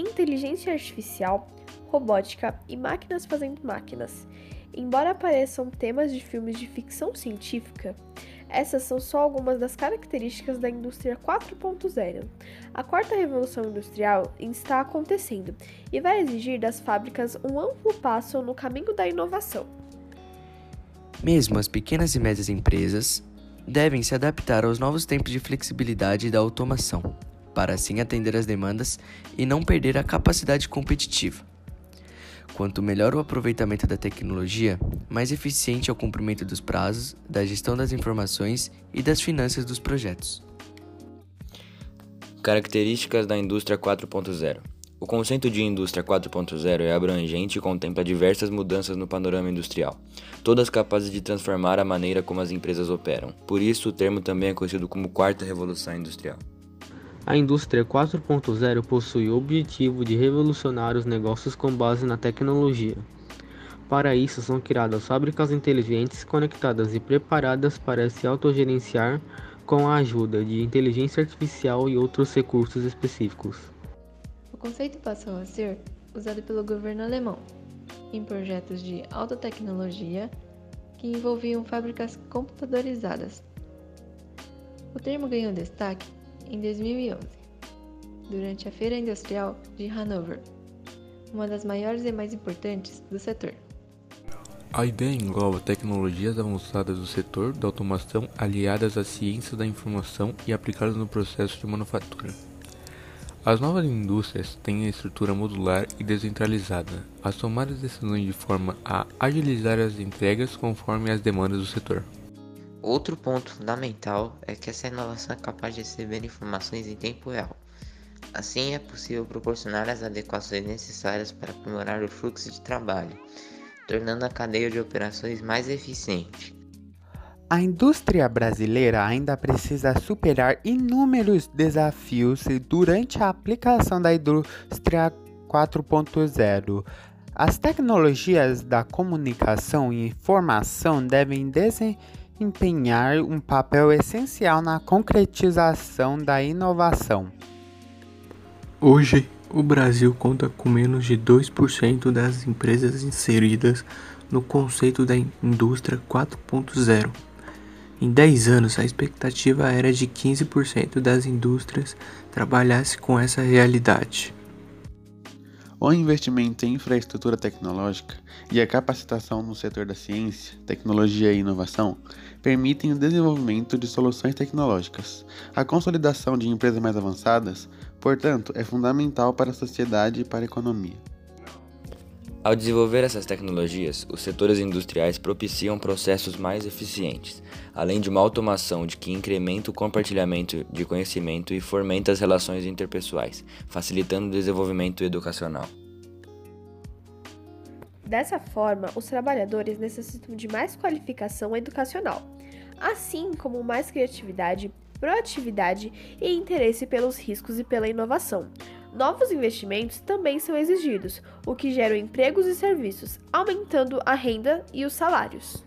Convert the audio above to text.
inteligência artificial, robótica e máquinas fazendo máquinas. Embora apareçam temas de filmes de ficção científica, essas são só algumas das características da indústria 4.0. A quarta revolução industrial está acontecendo e vai exigir das fábricas um amplo passo no caminho da inovação. Mesmo as pequenas e médias empresas devem se adaptar aos novos tempos de flexibilidade da automação, para assim atender às demandas e não perder a capacidade competitiva. Quanto melhor o aproveitamento da tecnologia, mais eficiente é o cumprimento dos prazos, da gestão das informações e das finanças dos projetos. Características da indústria 4.0 o conceito de indústria 4.0 é abrangente e contempla diversas mudanças no panorama industrial, todas capazes de transformar a maneira como as empresas operam. Por isso, o termo também é conhecido como quarta revolução industrial. A indústria 4.0 possui o objetivo de revolucionar os negócios com base na tecnologia. Para isso, são criadas fábricas inteligentes conectadas e preparadas para se autogerenciar com a ajuda de inteligência artificial e outros recursos específicos conceito passou a ser usado pelo governo alemão em projetos de alta tecnologia que envolviam fábricas computadorizadas. O termo ganhou destaque em 2011, durante a Feira Industrial de Hanover, uma das maiores e mais importantes do setor. A ideia engloba tecnologias avançadas do setor da automação aliadas à ciência da informação e aplicadas no processo de manufatura. As novas indústrias têm a estrutura modular e descentralizada, a tomar as decisões de forma a agilizar as entregas conforme as demandas do setor. Outro ponto fundamental é que essa inovação é capaz de receber informações em tempo real. Assim, é possível proporcionar as adequações necessárias para aprimorar o fluxo de trabalho, tornando a cadeia de operações mais eficiente. A indústria brasileira ainda precisa superar inúmeros desafios durante a aplicação da indústria 4.0. As tecnologias da comunicação e informação devem desempenhar um papel essencial na concretização da inovação. Hoje, o Brasil conta com menos de 2% das empresas inseridas no conceito da indústria 4.0. Em 10 anos, a expectativa era de 15% das indústrias trabalhasse com essa realidade. O investimento em infraestrutura tecnológica e a capacitação no setor da ciência, tecnologia e inovação permitem o desenvolvimento de soluções tecnológicas. A consolidação de empresas mais avançadas, portanto, é fundamental para a sociedade e para a economia. Ao desenvolver essas tecnologias, os setores industriais propiciam processos mais eficientes, além de uma automação de que incrementa o compartilhamento de conhecimento e fomenta as relações interpessoais, facilitando o desenvolvimento educacional. Dessa forma, os trabalhadores necessitam de mais qualificação educacional, assim como mais criatividade, proatividade e interesse pelos riscos e pela inovação Novos investimentos também são exigidos, o que gera empregos e serviços, aumentando a renda e os salários.